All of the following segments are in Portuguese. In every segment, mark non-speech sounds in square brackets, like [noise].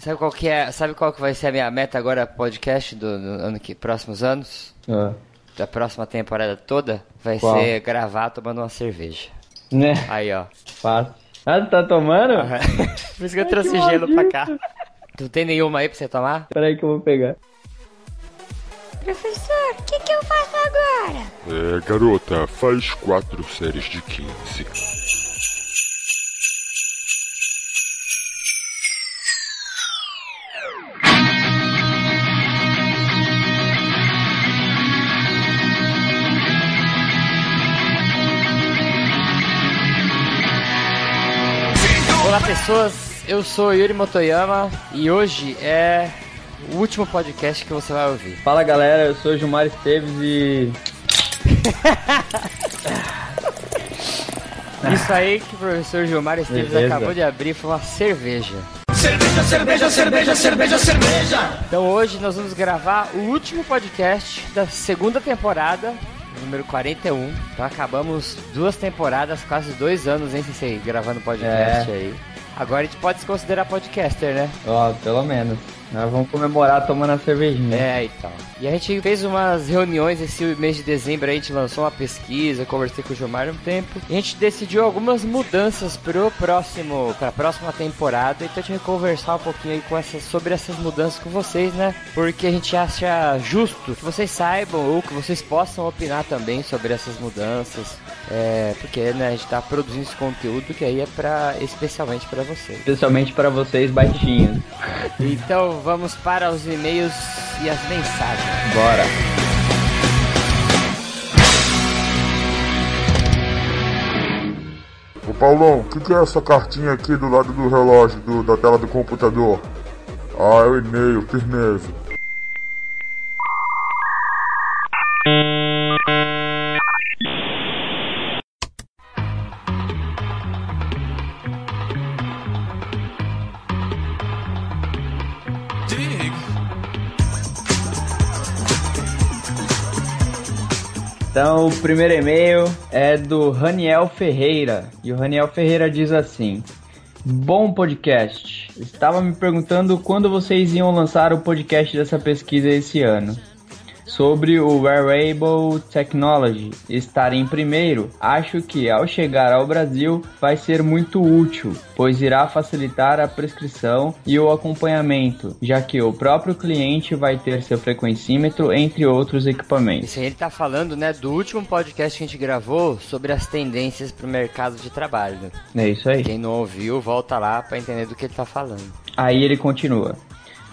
Sabe qual que é? Sabe qual que vai ser a minha meta agora podcast do, do ano que próximos anos? Ah. Da próxima temporada toda vai Qual? ser gravar tomando uma cerveja. Né? Aí, ó. Fácil. Ah, tu tá tomando? [laughs] Por isso que eu Ai, trouxe que gelo pra maldito. cá. Tu tem nenhuma aí pra você tomar? Peraí que eu vou pegar. Professor, o que, que eu faço agora? É, garota, faz quatro séries de 15. Pessoas, eu sou Yuri Motoyama e hoje é o último podcast que você vai ouvir. Fala galera, eu sou o Gilmar Esteves e. [laughs] Isso aí que o professor Gilmar Esteves Beleza. acabou de abrir foi uma cerveja. Cerveja, cerveja, cerveja, cerveja, cerveja. Então hoje nós vamos gravar o último podcast da segunda temporada, número 41. Então acabamos duas temporadas, quase dois anos, hein, Sensei, gravando podcast É. aí. Agora a gente pode se considerar podcaster, né? Ó, pelo menos. Nós vamos comemorar tomando a cervejinha. É, então. E a gente fez umas reuniões esse mês de dezembro, a gente lançou uma pesquisa, conversei com o Gilmar um tempo. E a gente decidiu algumas mudanças pro próximo, pra próxima temporada. Então a gente vai conversar um pouquinho aí com essas, sobre essas mudanças com vocês, né? Porque a gente acha justo que vocês saibam ou que vocês possam opinar também sobre essas mudanças. É, porque né, a gente tá produzindo esse conteúdo que aí é pra, especialmente pra vocês. Especialmente para vocês baixinhos. Então vamos para os e-mails e as mensagens. Bora. Ô Paulão, o que, que é essa cartinha aqui do lado do relógio do- da tela do computador? Ah, é o e-mail, firmeza. O primeiro e-mail é do Raniel Ferreira. E o Raniel Ferreira diz assim: Bom podcast. Estava me perguntando quando vocês iam lançar o podcast dessa pesquisa esse ano. Sobre o Wearable Technology estar em primeiro, acho que ao chegar ao Brasil vai ser muito útil, pois irá facilitar a prescrição e o acompanhamento, já que o próprio cliente vai ter seu frequencímetro, entre outros equipamentos. Isso aí ele tá falando, né, do último podcast que a gente gravou sobre as tendências pro mercado de trabalho. É isso aí. Quem não ouviu, volta lá pra entender do que ele tá falando. Aí ele continua.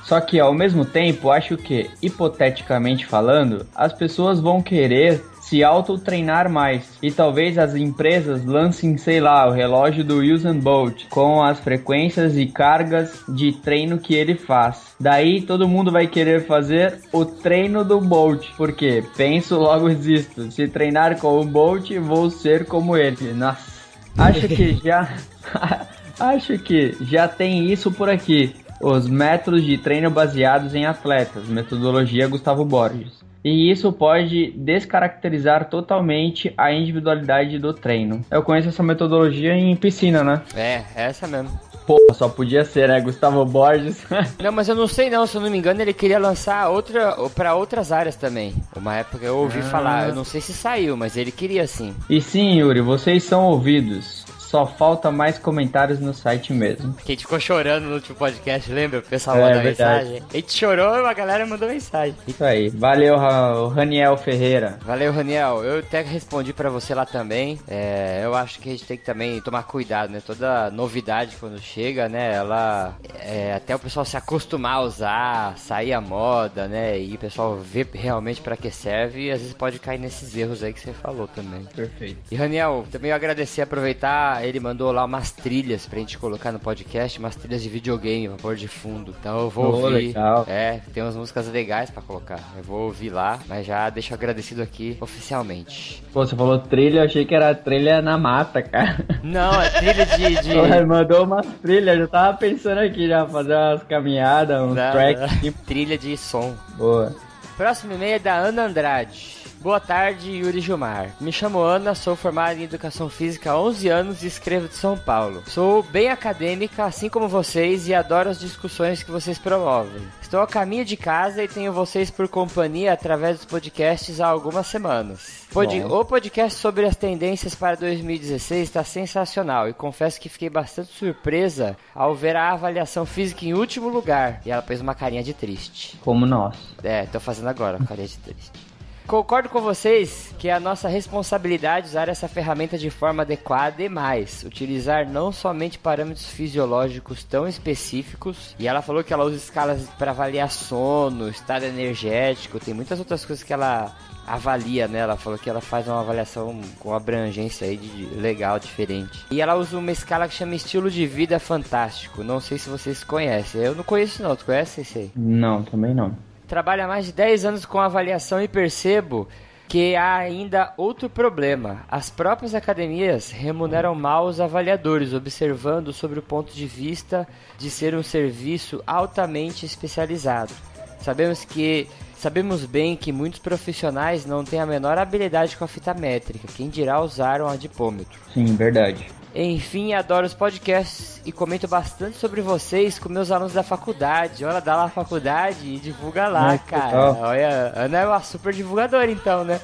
Só que ao mesmo tempo, acho que, hipoteticamente falando, as pessoas vão querer se auto-treinar mais. E talvez as empresas lancem, sei lá, o relógio do Usain Bolt com as frequências e cargas de treino que ele faz. Daí todo mundo vai querer fazer o treino do Bolt, porque penso [laughs] logo existo. Se treinar com o Bolt, vou ser como ele. Nossa. Acho que [laughs] já [laughs] Acho que já tem isso por aqui. Os métodos de treino baseados em atletas, metodologia Gustavo Borges. E isso pode descaracterizar totalmente a individualidade do treino. Eu conheço essa metodologia em piscina, né? É, essa mesmo. Pô, só podia ser, né? Gustavo Borges. [laughs] Não, mas eu não sei não, se eu não me engano, ele queria lançar outra para outras áreas também. Uma época eu ouvi falar, eu não sei se saiu, mas ele queria sim. e sim, Yuri, vocês são ouvidos. Só falta mais comentários no site mesmo. Que a gente ficou chorando no último podcast, lembra? O pessoal É, mandou mensagem. A gente chorou e a galera mandou mensagem. Isso aí. Valeu, Raniel Ferreira. Valeu, Raniel. Eu até respondi pra você lá também. É, eu acho que a gente tem que também tomar cuidado, né? Toda novidade quando chega, né? Ela. é, até o pessoal se acostumar a usar, sair a moda, né? E o pessoal ver realmente pra que serve. E às vezes pode cair nesses erros aí que você falou também. Perfeito. E Raniel, também eu agradecer, aproveitar, ele mandou lá umas trilhas pra gente colocar no podcast, umas trilhas de videogame pra pôr de fundo. Então eu vou Oh, ouvir. legal. É, tem umas músicas legais pra colocar. Eu vou ouvir lá, mas já deixo agradecido aqui oficialmente. Pô, você falou trilha, eu achei que era trilha na mata, cara. Não, é trilha de. [laughs] de... Ele mandou umas trilhas, eu tava pensando aqui já, fazer umas caminhadas, uns Não, tracks. não. aqui. Trilha de som. Boa. Próximo e-mail é da Ana Andrade. Boa tarde, Yuri Gilmar. Me chamo Ana, sou formada em Educação Física há 11 anos e escrevo de São Paulo. Sou bem acadêmica, assim como vocês, e adoro as discussões que vocês promovem. Estou a caminho de casa e tenho vocês por companhia através dos podcasts há algumas semanas. Pod o podcast sobre as tendências para 2016 está sensacional e confesso que fiquei bastante surpresa ao ver a avaliação física em último lugar. E ela fez uma carinha de triste. Como nós. É, tô fazendo agora, carinha de triste. Concordo com vocês que é a nossa responsabilidade usar essa ferramenta de forma adequada e mais, utilizar não somente parâmetros fisiológicos tão específicos, e ela falou que ela usa escalas para avaliar sono, estado energético, tem muitas outras coisas que ela avalia, né? Ela falou que ela faz uma avaliação com abrangência aí de legal, diferente. E ela usa uma escala que chama estilo de vida fantástico. Não sei se vocês conhecem. Eu não conheço não. Tu conhece esse aí? Não, também não. Trabalho há mais de 10 anos com avaliação e percebo que há ainda outro problema. As próprias academias remuneram mal os avaliadores, observando sobre o ponto de vista de ser um serviço altamente especializado. Sabemos que Sabemos bem que muitos profissionais não têm a menor habilidade com a fita métrica, quem dirá usar um adipômetro. Sim, verdade. Enfim, adoro os podcasts e comento bastante sobre vocês com meus alunos da faculdade. Olha, dá lá a faculdade e divulga lá, Ai, cara. Olha, Ana é uma super divulgadora então, né?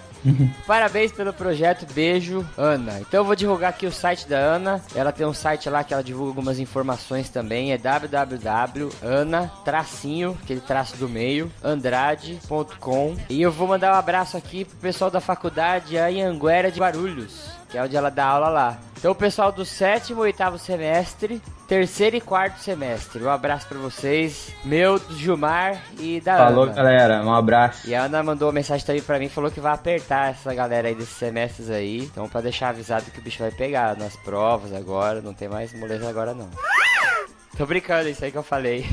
Parabéns pelo projeto, beijo, Ana. Então eu vou divulgar aqui o site da Ana. Ela tem um site lá que ela divulga algumas informações também. É www.ana tracinho, aquele traço do meio, andrade.com. E eu vou mandar um abraço aqui pro pessoal da faculdade a Anguera de Barulhos, que é onde ela dá aula lá. Então, o pessoal do sétimo e oitavo semestre, terceiro e quarto semestre. Um abraço para vocês, meu, do Gilmar e da Falou, Ana. galera. Um abraço. E a Ana mandou uma mensagem também para mim, falou que vai apertar essa galera aí desses semestres aí. Então, para deixar avisado que o bicho vai pegar nas provas agora, não tem mais moleza agora não. Tô brincando, isso aí que eu falei.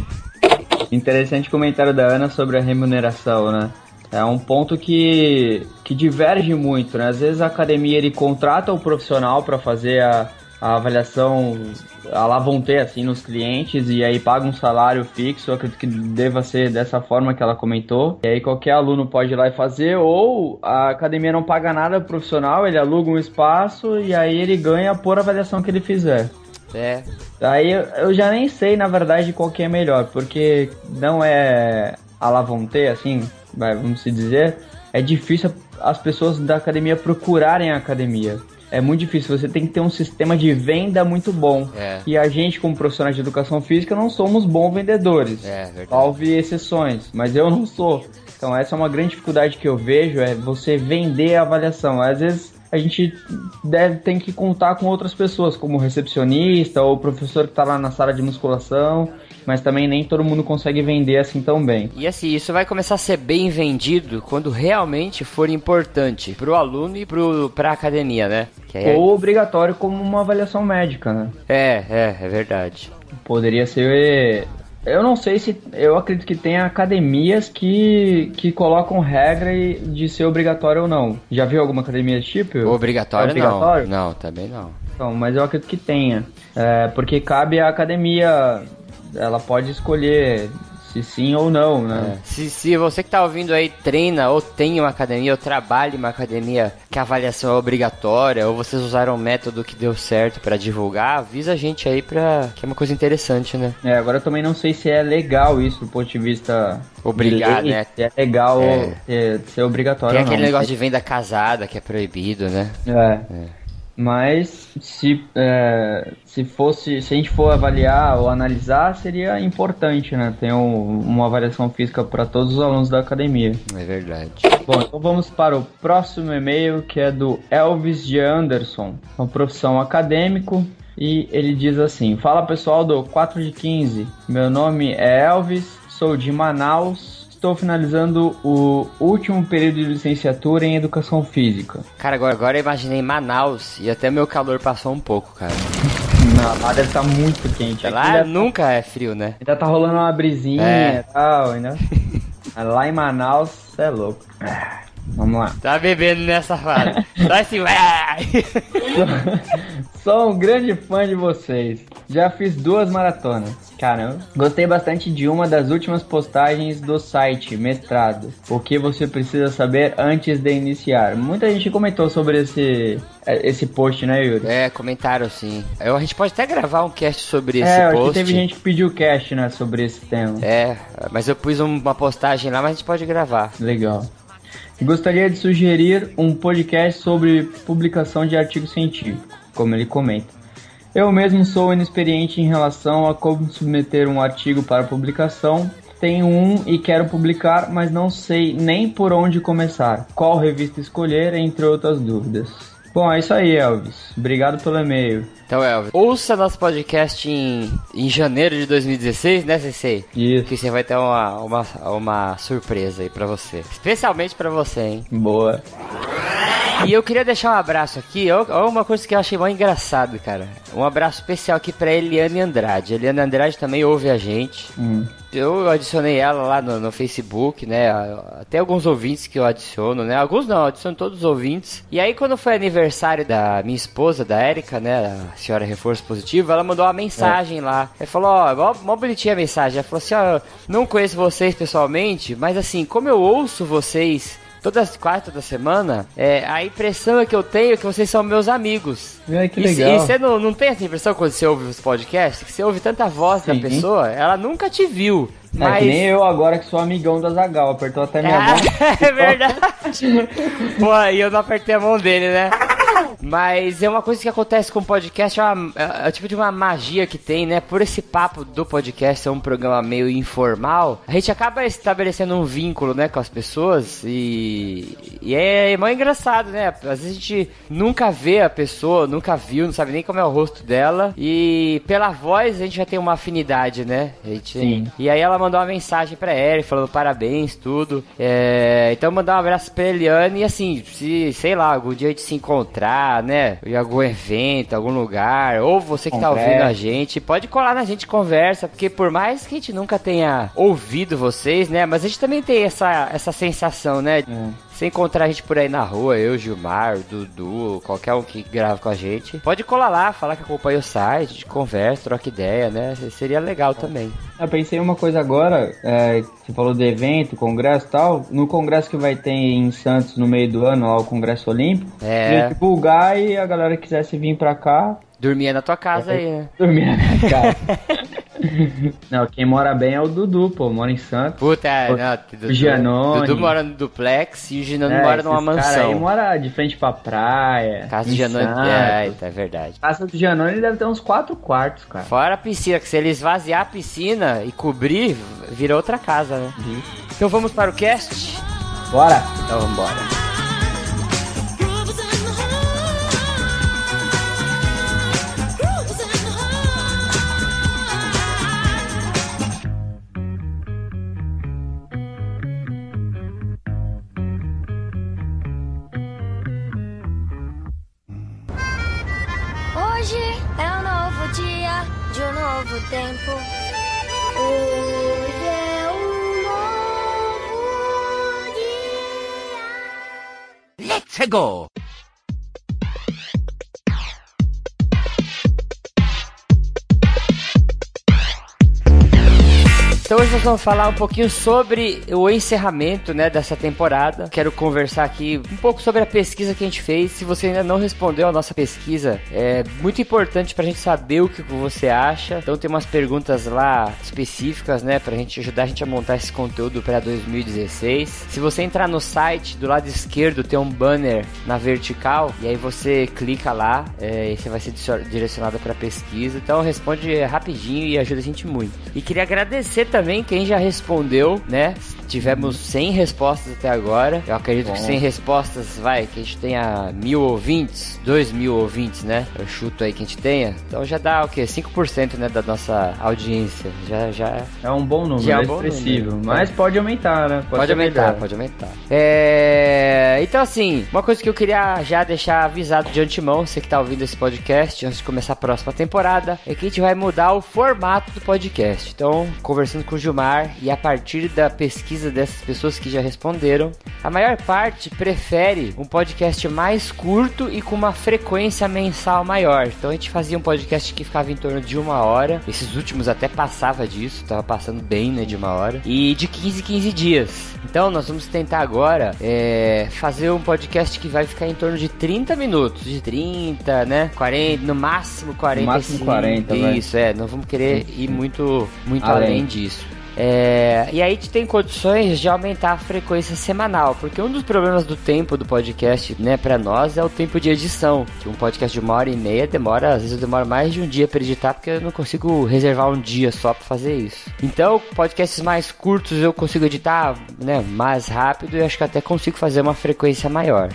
Interessante comentário da Ana sobre a remuneração, né? É um ponto que, que diverge muito, né? Às vezes a academia ele contrata o profissional para fazer a, a avaliação, a lá vão ter assim nos clientes e aí paga um salário fixo, acredito que deva ser dessa forma que ela comentou. E aí qualquer aluno pode ir lá e fazer, ou a academia não paga nada pro profissional, ele aluga um espaço e aí ele ganha por avaliação que ele fizer. É. Aí eu já nem sei, na verdade, qual que é melhor, porque não é a lá vão assim, vamos se dizer, é difícil as pessoas da academia procurarem a academia. É muito difícil, você tem que ter um sistema de venda muito bom. É. E a gente, como profissionais de educação física, não somos bons vendedores. É. Salve exceções, mas eu não sou. Então essa é uma grande dificuldade que eu vejo, é você vender a avaliação. Às vezes a gente deve tem que contar com outras pessoas, como recepcionista ou professor que está lá na sala de musculação mas também nem todo mundo consegue vender assim tão bem. E assim, isso vai começar a ser bem vendido quando realmente for importante pro aluno e pro, pra academia, né? É... Ou obrigatório como uma avaliação médica, né? É, é, é verdade. Poderia ser eu não sei se. Eu acredito que tem academias que, que colocam regra de ser obrigatório ou não. Já viu alguma academia desse tipo? Obrigatório, é obrigatório? não. Não, também não. Então, mas eu acredito que tenha. É, porque cabe à academia ela pode escolher se sim ou não, né? É. Se, se você que tá ouvindo aí treina ou tem uma academia ou trabalha em uma academia que a avaliação é obrigatória ou vocês usaram um método que deu certo para divulgar, avisa a gente aí pra... que é uma coisa interessante, né? É, agora eu também não sei se é legal isso do ponto de vista... Obrigado, né? Se é legal é. Ser, ser obrigatório Tem aquele negócio de venda casada que é proibido, né? é. é. Mas se, é, se fosse, se a gente for avaliar ou analisar, seria importante, né? Ter um, uma avaliação física para todos os alunos da academia. É verdade. Bom, então vamos para o próximo e-mail que é do Elvis de Anderson, uma profissão acadêmico. E ele diz assim: Fala pessoal do 4 de 15, meu nome é Elvis, sou de Manaus, estou finalizando o último período de licenciatura em Educação Física. Cara, agora, agora eu imaginei Manaus e até meu calor passou um pouco, cara. [laughs] Não, lá deve estar tá muito quente. Lá deve... nunca é frio, né? Ainda tá rolando uma brisinha é. e tal, ainda. [laughs] lá em Manaus, é louco. Vamos lá. Tá bebendo nessa fase. Só assim, sou, sou um grande fã de vocês. Já fiz duas maratonas. Caramba. Gostei bastante de uma das últimas postagens do site Mestrado. O que você precisa saber antes de iniciar. Muita gente comentou sobre esse esse post, né, Yuri? É, comentaram sim. Eu, a gente pode até gravar um cast sobre é, esse post. É, teve gente que pediu cast, né, sobre esse tema. É, mas eu pus uma postagem lá, mas a gente pode gravar. Legal. Gostaria de sugerir um podcast sobre publicação de artigo científico, como ele comenta. Eu mesmo sou inexperiente em relação a como submeter um artigo para publicação. Tenho um e quero publicar, mas não sei nem por onde começar, qual revista escolher, entre outras dúvidas. Bom, é isso aí, Elvis. Obrigado pelo e-mail. Então, Elvis, ouça nosso podcast em, em janeiro de 2016, né, Sensei? Isso. Que você vai ter uma, uma, uma surpresa aí pra você. Especialmente pra você, hein? Boa. E eu queria deixar um abraço aqui, olha uma coisa que eu achei mais engraçado, cara. Um abraço especial aqui pra Eliane Andrade. Eliane Andrade também ouve a gente. Hum. Eu adicionei ela lá no, no, Facebook, né? Até alguns ouvintes que eu adiciono, né? Alguns não, adiciono todos os ouvintes. E aí, quando foi aniversário da minha esposa, da Érica, né? A senhora Reforço Positivo, ela mandou uma mensagem é. lá. Ela falou, ó, mó, mó bonitinha a mensagem. Ela falou assim, ó, não conheço vocês pessoalmente, mas assim, como eu ouço vocês todas quatro da semana, é, a impressão que eu tenho é que vocês são meus amigos. É, que legal. E, você não, não tem essa impressão quando você ouve os podcasts? Que você ouve tanta voz Sim. da pessoa, ela nunca te viu. Mas... É que nem eu agora que sou amigão da Zagal, apertou até minha é, [laughs] mão. É verdade. [laughs] Pô, e eu não apertei a mão dele, né? Mas é uma coisa que acontece com o podcast, é, uma, é, é tipo de uma magia que tem, né? Por esse papo do podcast ser um programa meio informal, a gente acaba estabelecendo um vínculo, né, com as pessoas e, e é, é mais engraçado, né? Às vezes a gente nunca vê a pessoa, nunca viu, não sabe nem como é o rosto dela e pela voz a gente já tem uma afinidade, né? A gente, Sim. E aí ela mandou uma mensagem pra Eri falando parabéns, tudo. É, então mandar um abraço pra Eliane e assim, se, sei lá, algum dia a gente se encontrar né? Em algum evento, algum lugar, ou você que tá Conversa. tá ouvindo a gente, pode colar na gente conversa, porque por mais que a gente nunca tenha ouvido vocês, né? Mas a gente também tem essa, essa sensação, né? Hum. Se encontrar a gente por aí na rua, eu, Gilmar, Dudu, qualquer um que grava com a gente, pode colar lá, falar que acompanha o site, conversa, troca ideia, né? Seria legal também. Eu pensei uma coisa agora, é, você falou de evento, congresso e tal. No congresso que vai ter em Santos no meio do ano, lá o Congresso Olímpico, é. divulgar e a galera quisesse vir pra cá. Dormia na tua casa é, aí, né? Dormia na minha [laughs] casa. [laughs] não, quem mora bem é o Dudu, pô, mora em Santos. Puta, é, não, Dudu, o Gianoni. Dudu mora no duplex e o Gianoni é, mora numa mansão. Cara aí mora de frente pra praia. Casa do Gianoni, é, é verdade. Casa do Gianoni deve ter uns quatro quartos, cara. Fora a piscina, que se ele esvaziar a piscina e cobrir, vira outra casa, né? Então vamos para o cast? Bora! Então vamos go! Vamos falar um pouquinho sobre o encerramento, né, dessa temporada. Quero conversar aqui um pouco sobre a pesquisa que a gente fez. Se você ainda não respondeu a nossa pesquisa, é muito importante pra gente saber o que você acha. Então tem umas perguntas lá específicas, né, pra gente ajudar a gente a montar esse conteúdo para 2016. Se você entrar no site, do lado esquerdo tem um banner na vertical e aí você clica lá é, e você vai ser direcionado para pesquisa. Então responde rapidinho e ajuda a gente muito. E queria agradecer também quem já respondeu, né? Tivemos 100 respostas até agora. Eu acredito Bom. que 100 respostas, vai, que a gente tenha mil ouvintes, dois mil ouvintes, né? Eu chuto aí que a gente tenha. Então já dá o quê? 5% né, da nossa audiência. Já, já é um bom número, já é, um expressivo. Número. Mas pode aumentar, né? Pode, pode aumentar, melhor. pode aumentar. É... Então, assim, uma coisa que eu queria já deixar avisado de antemão, você que tá ouvindo esse podcast, antes de começar a próxima temporada, é que a gente vai mudar o formato do podcast. Então, conversando com o Gilmar e a partir da pesquisa dessas pessoas que já responderam, a maior parte prefere um podcast mais curto e com uma frequência mensal maior. Então a gente fazia um podcast que ficava em torno de uma hora. Esses últimos até passava disso, tava passando bem, né, de uma hora. E de 15 15 dias. Então nós vamos tentar agora é, fazer um podcast que vai ficar em torno de 30 minutos, de 30, né, 40, no máximo 40. No máximo 40, Isso, é, não vamos querer ir muito, muito além, além disso. É, e aí tem condições de aumentar a frequência semanal, porque um dos problemas do tempo do podcast, né, para nós é o tempo de edição. Que um podcast de uma hora e meia demora, às vezes demora mais de um dia para editar, porque eu não consigo reservar um dia só para fazer isso. Então, podcasts mais curtos eu consigo editar, né, mais rápido e acho que até consigo fazer uma frequência maior.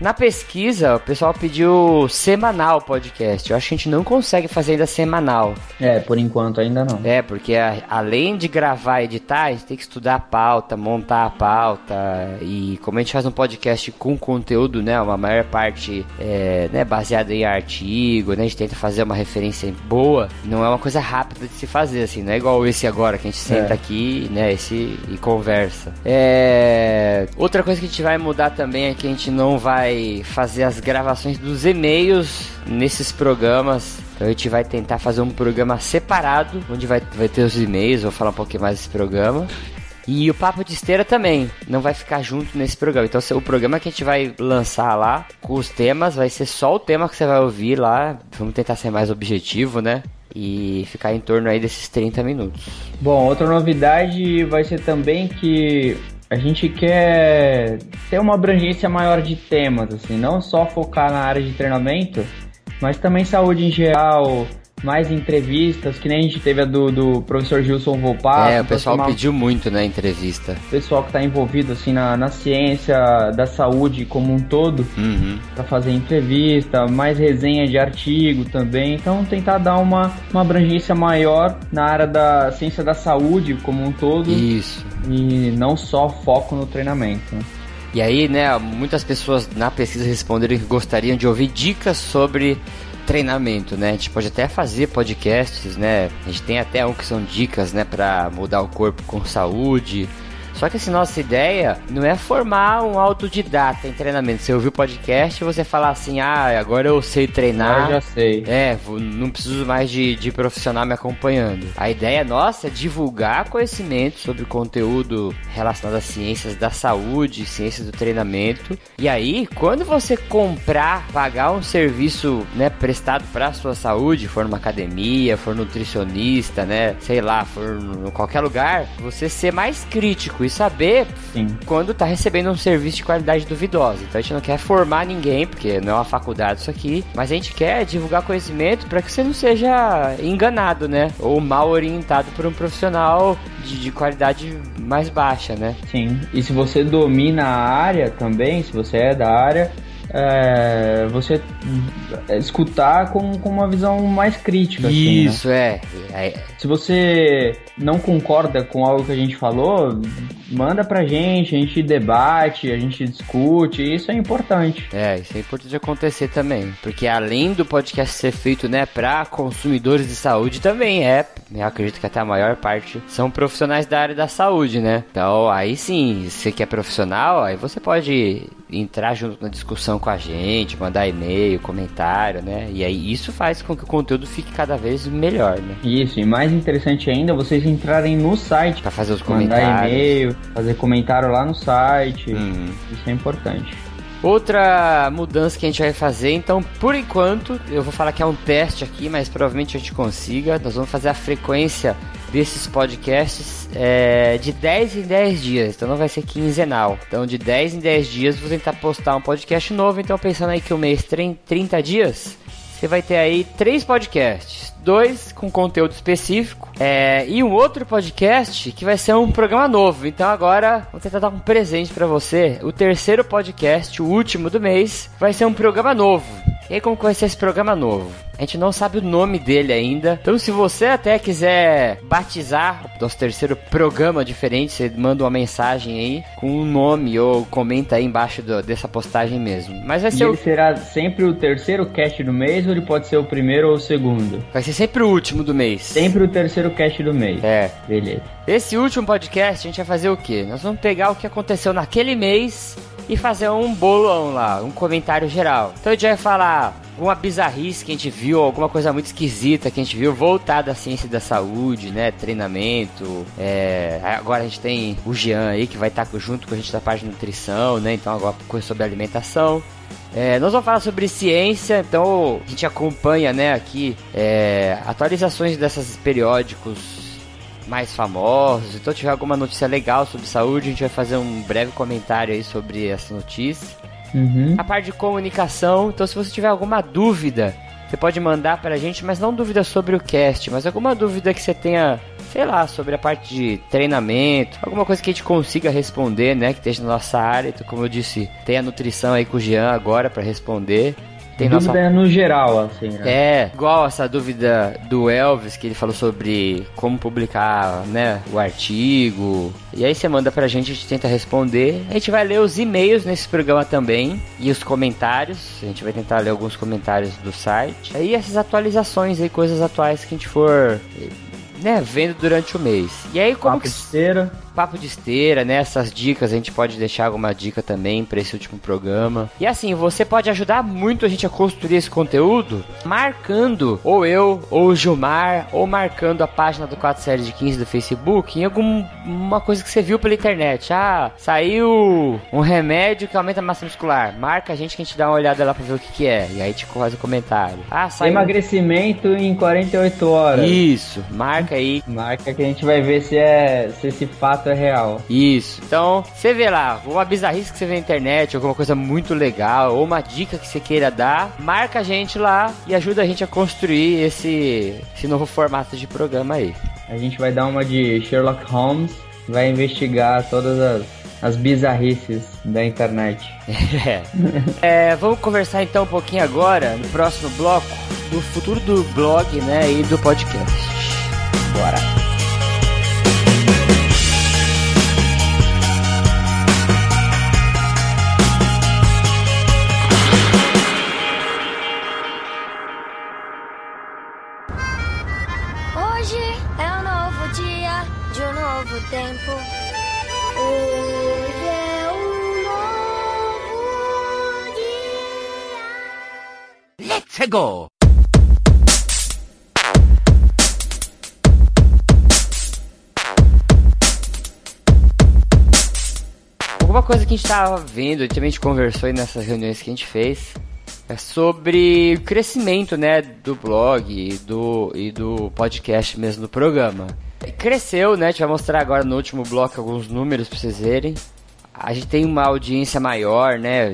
Na pesquisa, o pessoal pediu semanal podcast. Eu acho que a gente não consegue fazer ainda semanal. É, por enquanto ainda não. É, porque a, além de gravar e editar, a gente tem que estudar a pauta, montar a pauta. E como a gente faz um podcast com conteúdo, né? Uma maior parte é, né, baseada em artigo, né? A gente tenta fazer uma referência boa. Não é uma coisa rápida de se fazer, assim. Não é igual esse agora, que a gente senta é. aqui, né? Esse, e conversa. É... Outra coisa que a gente vai mudar também é que a gente não vai vai fazer as gravações dos e-mails nesses programas. Então a gente vai tentar fazer um programa separado, onde vai, vai ter os e-mails, vou falar um pouquinho mais desse programa. E o Papo de Esteira também não vai ficar junto nesse programa. Então o programa que a gente vai lançar lá, com os temas, vai ser só o tema que você vai ouvir lá. Vamos tentar ser mais objetivo, né? E ficar em torno aí desses 30 minutos. Bom, outra novidade vai ser também que a gente quer ter uma abrangência maior de temas, assim, não só focar na área de treinamento, mas também saúde em geral, mais entrevistas, que nem a gente teve a do, do professor Gilson Volpato. É, o pessoal uma... pediu muito na entrevista. O pessoal que está envolvido assim na, na ciência da saúde como um todo, uhum. para fazer entrevista, mais resenha de artigo também. Então tentar dar uma, uma abrangência maior na área da ciência da saúde como um todo. Isso. E não só foco no treinamento. Né? E aí, né, muitas pessoas na pesquisa responderam que gostariam de ouvir dicas sobre treinamento, né? A gente pode até fazer podcasts, né? A gente tem até um que são dicas, né, para mudar o corpo com saúde. Só que assim, nossa ideia não é formar um autodidata em treinamento. Você ouviu o podcast e você falar assim, ah, agora eu sei treinar. Eu já sei. É, não preciso mais de, de profissional me acompanhando. A ideia nossa é divulgar conhecimento sobre conteúdo relacionado às ciências da saúde, ciências do treinamento. E aí, quando você comprar, pagar um serviço, né, prestado para sua saúde, for numa academia, for nutricionista, né, sei lá, for em qualquer lugar, você ser mais crítico e saber Sim. quando tá recebendo um serviço de qualidade duvidosa. Então a gente não quer formar ninguém, porque não é uma faculdade isso aqui, mas a gente quer divulgar conhecimento para que você não seja enganado, né? Ou mal orientado por um profissional de, de, qualidade mais baixa, né? Sim. E se você domina a área também, se você é da área, é, você escutar com, com uma visão mais crítica. Isso, assim, né? é. é. Se você não concorda com algo que a gente falou, manda pra gente, a gente debate, a gente discute, isso é importante. É, isso é importante acontecer também, porque além do podcast ser feito, né, para consumidores de saúde também é, eu acredito que até a maior parte são profissionais da área da saúde, né? Então, aí sim, você que é profissional, aí você pode entrar junto na discussão com a gente, mandar e-mail, comentário, né? E aí isso faz com que o conteúdo fique cada vez melhor, né? Isso, e mais interessante ainda, vocês entrarem no site para fazer os comentários, mandar e-mail, fazer comentário lá no site. Uhum. Isso é importante. Outra mudança que a gente vai fazer, então, por enquanto, eu vou falar que é um teste aqui, mas provavelmente a gente consiga. Nós vamos fazer a frequência desses podcasts é, de 10 em 10 dias, então não vai ser quinzenal. Então, de 10 em 10 dias, vou tentar postar um podcast novo. Então, pensando aí que o mês tem 30 dias, você vai ter aí três podcasts. Dois com conteúdo específico é, e um outro podcast que vai ser um programa novo. Então agora vou tentar dar um presente para você. O terceiro podcast, o último do mês, vai ser um programa novo. E aí como vai ser esse programa novo? A gente não sabe o nome dele ainda. Então, se você até quiser batizar o nosso terceiro programa diferente, você manda uma mensagem aí com um nome ou comenta aí embaixo do, dessa postagem mesmo. Mas vai E ser, ele o, será sempre o terceiro cast do mês ou ele pode ser o primeiro ou o segundo? vai ser sempre o último do mês. Sempre o terceiro cast do mês. É. Beleza. Esse último podcast a gente vai fazer o quê? Nós vamos pegar o que aconteceu naquele mês e fazer um bolão lá, um comentário geral. Então a gente vai falar alguma bizarrice que a gente viu, alguma coisa muito esquisita que a gente viu voltada à ciência da saúde, né? Treinamento. É... Agora a gente tem o Jean aí que vai estar junto com a gente da parte de nutrição, né? Então agora coisa sobre alimentação. É, nós vamos falar sobre ciência, então a gente acompanha, né, aqui é, atualizações desses periódicos mais famosos. Então, tiver alguma notícia legal sobre saúde, a gente vai fazer um breve comentário aí sobre essa notícia. Uhum. A parte de comunicação, então, se você tiver alguma dúvida, você pode mandar pra gente, mas não dúvida sobre o cast, mas alguma dúvida que você tenha, sei lá, sobre a parte de treinamento, alguma coisa que a gente consiga responder, né, que esteja na nossa área. Então, como eu disse, tem a nutrição aí com o Jean agora pra responder. Tem nossa Dúvida no geral, assim, né? é, igual essa dúvida do Elvis, que ele falou sobre como publicar, né, o artigo. E aí você manda pra gente, a gente tenta responder. A gente vai ler os e-mails nesse programa também e os comentários. A gente vai tentar ler alguns comentários do site. Aí essas atualizações aí, coisas atuais que a gente for, né, vendo durante o mês. E aí como Papo que esteira. Papo de esteira, né? Essas dicas a gente pode deixar alguma dica também para esse último programa. E assim, você pode ajudar muito a gente a construir esse conteúdo marcando ou eu, ou o Gilmar, ou marcando a página do 4 séries de 15 do Facebook em alguma coisa que você viu pela internet. Ah, saiu um remédio que aumenta a massa muscular. Marca a gente que a gente dá uma olhada lá pra ver o que, que é. E aí te faz o comentário. Ah, saiu. Emagrecimento em 48 horas. Isso, marca aí Marca que a gente vai ver se, é, se esse fato é real. Isso. Então, você vê lá, uma bizarrice que você vê na internet, alguma coisa muito legal, ou uma dica que você queira dar, marca a gente lá e ajuda a gente a construir esse, esse novo formato de programa aí. A gente vai dar uma de Sherlock Holmes, vai investigar todas as, as bizarrices da internet. [laughs] É. É, vamos conversar então um pouquinho agora, no próximo bloco, do futuro do blog, né, e do podcast. Bora. Alguma coisa que a gente tava vendo, também a gente conversou aí nessas reuniões que a gente fez, é sobre o crescimento, né, do blog e do, e do podcast mesmo do programa. Cresceu, né, a gente vai mostrar agora no último bloco alguns números pra vocês verem. A gente tem uma audiência maior, né, a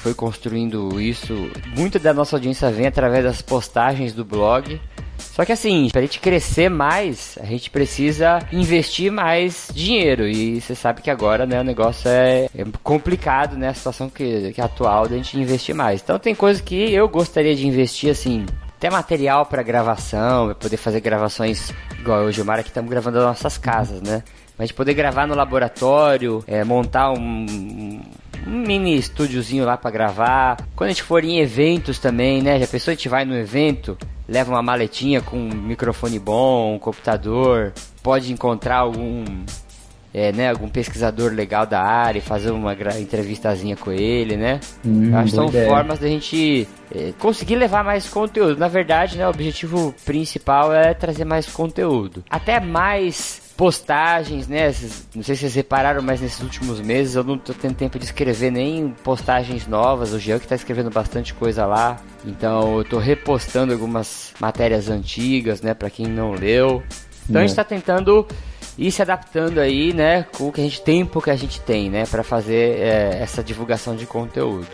foi construindo isso. Muita da nossa audiência vem através das postagens do blog. Só que assim, pra gente crescer mais, a gente precisa investir mais dinheiro. E você sabe que agora, né, o negócio é, é complicado, né? A situação que, que é atual da gente investir mais. Então tem coisas que eu gostaria de investir, assim, até material para gravação, pra poder fazer gravações igual eu e o Gilmar aqui estamos gravando nas nossas casas, né? Mas de poder gravar no laboratório, é, montar um, um mini estúdiozinho lá para gravar. Quando a gente for em eventos também, né? Já pensou a gente vai no evento, leva uma maletinha com um microfone bom, um computador, pode encontrar algum é, né, algum pesquisador legal da área e fazer uma entrevistazinha com ele, né? Hum, acho que são ideia. formas da gente é, conseguir levar mais conteúdo. Na verdade, né, o objetivo principal é trazer mais conteúdo. Até mais postagens, né? Não sei se vocês repararam, mas nesses últimos meses eu não tô tendo tempo de escrever nem postagens novas. O Jean que tá escrevendo bastante coisa lá. Então eu tô repostando algumas matérias antigas, né? Pra quem não leu. Então a gente tá tentando ir se adaptando aí, né? Com o que a gente tempo que a gente tem, né? Pra fazer é, essa divulgação de conteúdo.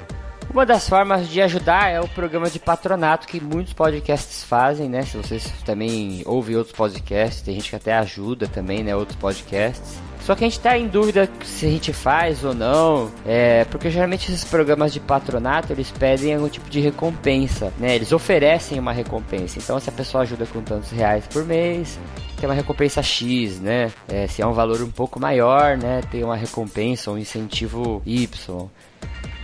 Uma das formas de ajudar é o programa de patronato que muitos podcasts fazem, né? Se vocês também ouvem outros podcasts, tem gente que até ajuda também, né? Outros podcasts. Só que a gente tá em dúvida se a gente faz ou não, é, porque geralmente esses programas de patronato eles pedem algum tipo de recompensa, né? Eles oferecem uma recompensa. Então, se a pessoa ajuda com tantos reais por mês, tem uma recompensa X, né? É, se é um valor um pouco maior, né? Tem uma recompensa, um incentivo Y.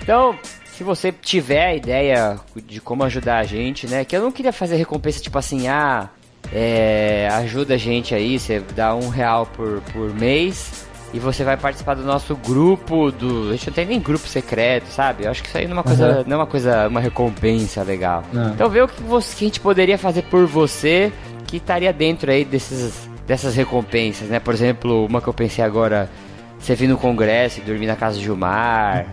Então, se você tiver a ideia de como ajudar a gente, né? Que eu não queria fazer recompensa tipo assim, ah, é, ajuda a gente aí, você dá um real por, por mês e você vai participar do nosso grupo do. A gente não tem nem grupo secreto, sabe? Eu acho que isso aí não é uma coisa, uhum. não é uma coisa, uma recompensa legal. Não. Então vê o que, você, que a gente poderia fazer por você que estaria dentro aí desses, dessas recompensas, né? Por exemplo, uma que eu pensei agora, você vir no congresso e dormir na casa de Gilmar.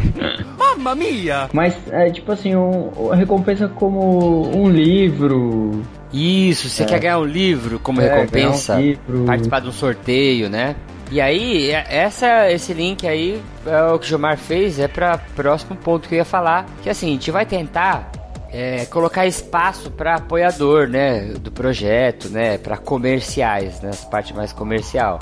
[laughs] Mamma mia! Mas é tipo assim, um, a recompensa como um livro. Isso, você é. quer ganhar um livro como é, recompensa? Um livro. Participar de um sorteio, né? E aí, é, essa, esse link aí, é o que o Gilmar fez, é para próximo ponto que eu ia falar. Que assim, a gente vai tentar é, colocar espaço para apoiador, né, do projeto, né, para comerciais, né, essa parte mais comercial.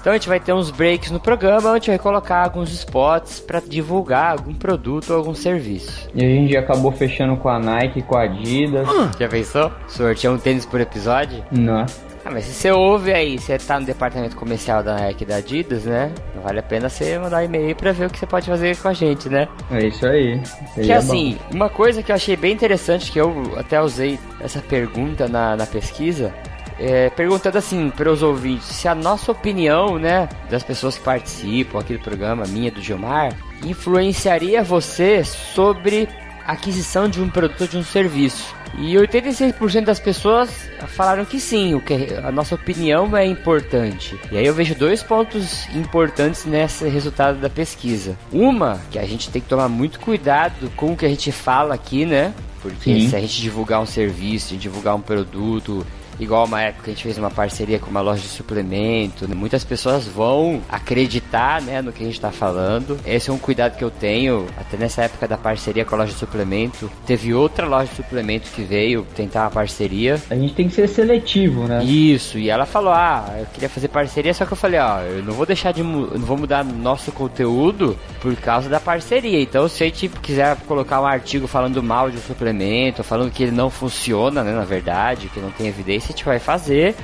Então a gente vai ter uns breaks no programa, onde a gente vai colocar alguns spots para divulgar algum produto ou algum serviço. E a gente acabou fechando com a Nike, com a Adidas. Já pensou? Sortear um tênis por episódio? Não. Ah, mas se você ouve aí, você tá no departamento comercial da Nike da Adidas, né? Não vale a pena você mandar e-mail pra ver o que você pode fazer com a gente, né? É isso aí. que assim, bom. uma coisa que eu achei bem interessante, que eu até usei essa pergunta na, na pesquisa, é, perguntando assim para os ouvintes se a nossa opinião, né, das pessoas que participam aqui do programa, minha do Gilmar, influenciaria você sobre a aquisição de um produto ou de um serviço. E 86% das pessoas falaram que sim, o que a nossa opinião é importante. E aí eu vejo dois pontos importantes nesse resultado da pesquisa. Uma, que a gente tem que tomar muito cuidado com o que a gente fala aqui, né? Porque sim. se a gente divulgar um serviço, divulgar um produto, Igual uma época a gente fez uma parceria com uma loja de suplemento. Né? Muitas pessoas vão acreditar né, no que a gente está falando. Esse é um cuidado que eu tenho. Até nessa época da parceria com a loja de suplemento, teve outra loja de suplemento que veio tentar uma parceria. A gente tem que ser seletivo, né? Isso. E ela falou: Ah, eu queria fazer parceria, só que eu falei: Ó, eu não vou deixar de. não vou mudar nosso conteúdo por causa da parceria. Então, se a gente quiser colocar um artigo falando mal de um suplemento, falando que ele não funciona, né, na verdade, que não tem evidência gente vai fazer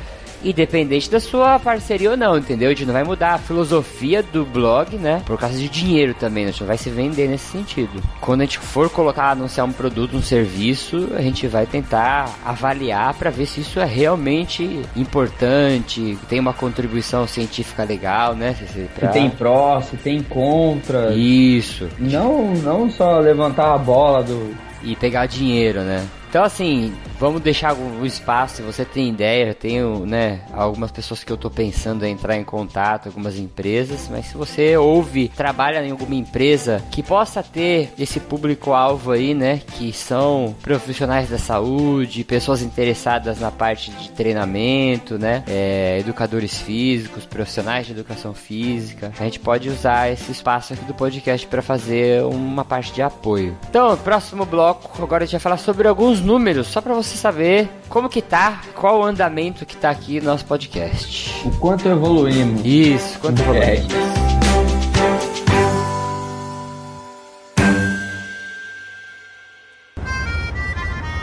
independente da sua parceria ou não, entendeu? A gente não vai mudar a filosofia do blog, né? Por causa de dinheiro também, né? a gente não vai se vender nesse sentido. Quando a gente for colocar, anunciar um produto, um serviço, a gente vai tentar avaliar para ver se isso é realmente importante, tem uma contribuição científica legal, né? Pra... Se tem pró, se tem contra. Isso. Não, não só levantar a bola do... E pegar dinheiro, né? Então, assim, vamos deixar o espaço. Se você tem ideia, eu tenho, né, algumas pessoas que eu tô pensando em entrar em contato, algumas empresas. Mas se você ouve, trabalha em alguma empresa que possa ter esse público-alvo aí, né, que são profissionais da saúde, pessoas interessadas na parte de treinamento, né, é, educadores físicos, profissionais de educação física, a gente pode usar esse espaço aqui do podcast para fazer uma parte de apoio. Então, próximo bloco, agora a gente vai falar sobre alguns números, só para você saber como que tá, qual o andamento que tá aqui no nosso podcast. O quanto evoluímos. Isso, quanto é. evoluímos.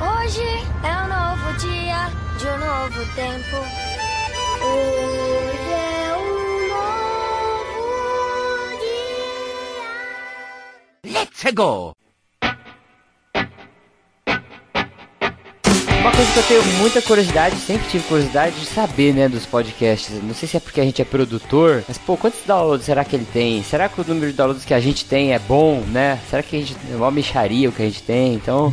Hoje é um novo dia de um novo tempo. Hoje é um novo dia. Let's go! Coisa que eu tenho muita curiosidade, sempre tive curiosidade de saber, né, dos podcasts. Não sei se é porque a gente é produtor, mas pô, quantos downloads será que ele tem? Será que o número de downloads que a gente tem é bom, né? Será que a gente é uma mexaria o que a gente tem? Então,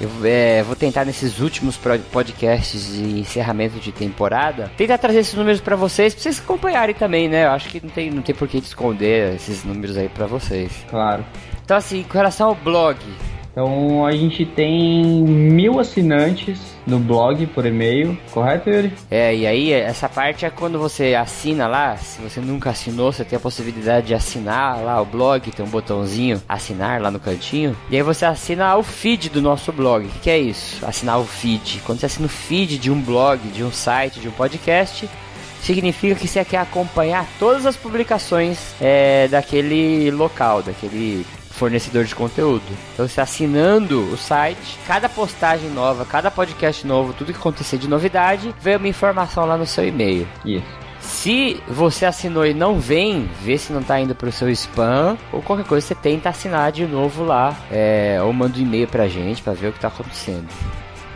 eu é, vou tentar nesses últimos podcasts de encerramento de temporada tentar trazer esses números para vocês, pra vocês acompanharem também, né? Eu acho que não tem, não tem por que esconder esses números aí para vocês. Claro. Então, assim, com relação ao blog, então a gente tem mil assinantes no blog por e-mail, correto, Yuri? É, e aí essa parte é quando você assina lá, se você nunca assinou, você tem a possibilidade de assinar lá o blog, tem um botãozinho assinar lá no cantinho, e aí você assina o feed do nosso blog. O que, é isso? Assinar o feed. Quando você assina o feed de um blog, de um site, de um podcast, significa que você quer acompanhar todas as publicações é, daquele local, daquele fornecedor de conteúdo. Então, você assinando o site, cada postagem nova, cada podcast novo, tudo que acontecer de novidade, vem uma informação lá no seu e-mail. Isso. Se você assinou e não vem, vê se não tá indo pro seu spam ou qualquer coisa, você tenta assinar de novo lá, é, ou manda um e-mail pra gente pra ver o que tá acontecendo.